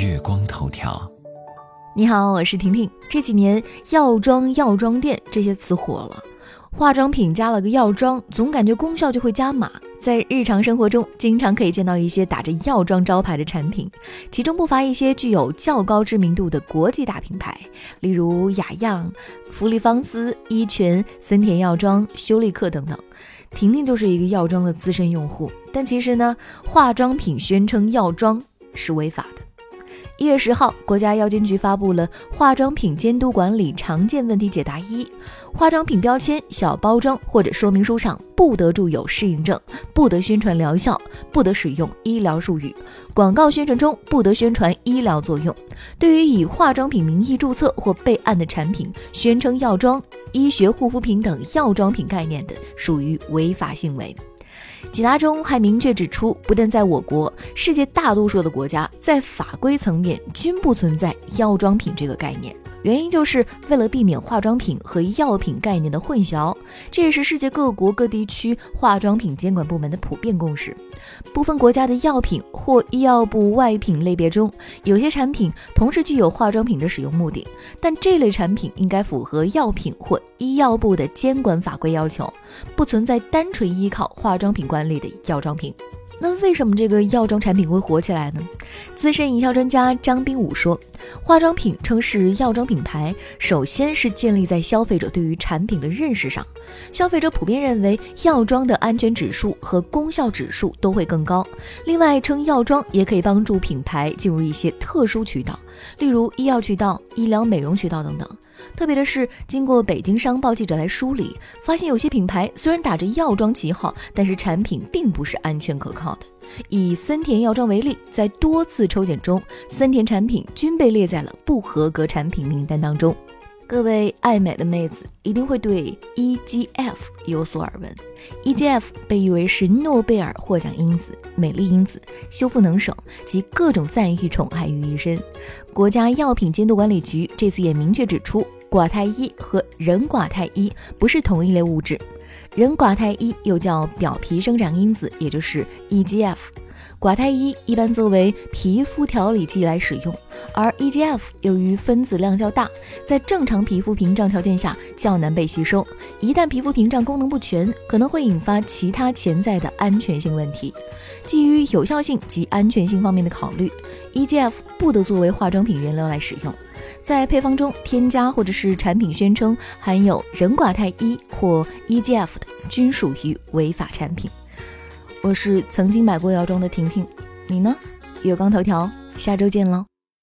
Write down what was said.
月光头条。你好，我是婷婷。这几年药妆、药妆店这些词火了，化妆品加了个药妆，总感觉功效就会加码。在日常生活中，经常可以见到一些打着药妆招牌的产品，其中不乏一些具有较高知名度的国际大品牌，例如雅漾、芙丽芳丝、伊泉、森田药妆、修丽可等等。婷婷就是一个药妆的资深用户，但其实呢，化妆品宣称药妆是违法的。一月十号，国家药监局发布了《化妆品监督管理常见问题解答一》，化妆品标签、小包装或者说明书上不得注有适应症，不得宣传疗效，不得使用医疗术语，广告宣传中不得宣传医疗作用。对于以化妆品名义注册或备案的产品，宣称药妆、医学护肤品等药妆品概念的，属于违法行为。解答中还明确指出，不但在我国，世界大多数的国家在法规层面均不存在药妆品这个概念。原因就是为了避免化妆品和药品概念的混淆，这也是世界各国各地区化妆品监管部门的普遍共识。部分国家的药品或医药部外品类别中，有些产品同时具有化妆品的使用目的，但这类产品应该符合药品或医药部的监管法规要求，不存在单纯依靠化妆品管理的药妆品。那为什么这个药妆产品会火起来呢？资深营销专家张斌武说，化妆品称是药妆品牌，首先是建立在消费者对于产品的认识上。消费者普遍认为药妆的安全指数和功效指数都会更高。另外，称药妆也可以帮助品牌进入一些特殊渠道，例如医药渠道、医疗美容渠道等等。特别的是，经过北京商报记者来梳理，发现有些品牌虽然打着药妆旗号，但是产品并不是安全可靠的。以森田药妆为例，在多次抽检中，森田产品均被列在了不合格产品名单当中。各位爱美的妹子一定会对 EGF 有所耳闻，EGF 被誉为是诺贝尔获奖因子、美丽因子、修复能手及各种赞誉宠爱于一身。国家药品监督管理局这次也明确指出，寡肽一和人寡肽一不是同一类物质。人寡肽一又叫表皮生长因子，也就是 EGF。寡肽一一般作为皮肤调理剂来使用，而 EGF 由于分子量较大，在正常皮肤屏障条件下较难被吸收。一旦皮肤屏障功能不全，可能会引发其他潜在的安全性问题。基于有效性及安全性方面的考虑，EGF 不得作为化妆品原料来使用。在配方中添加或者是产品宣称含有人寡肽一或 EGF 的，均属于违法产品。我是曾经买过药妆的婷婷，你呢？月光头条，下周见喽。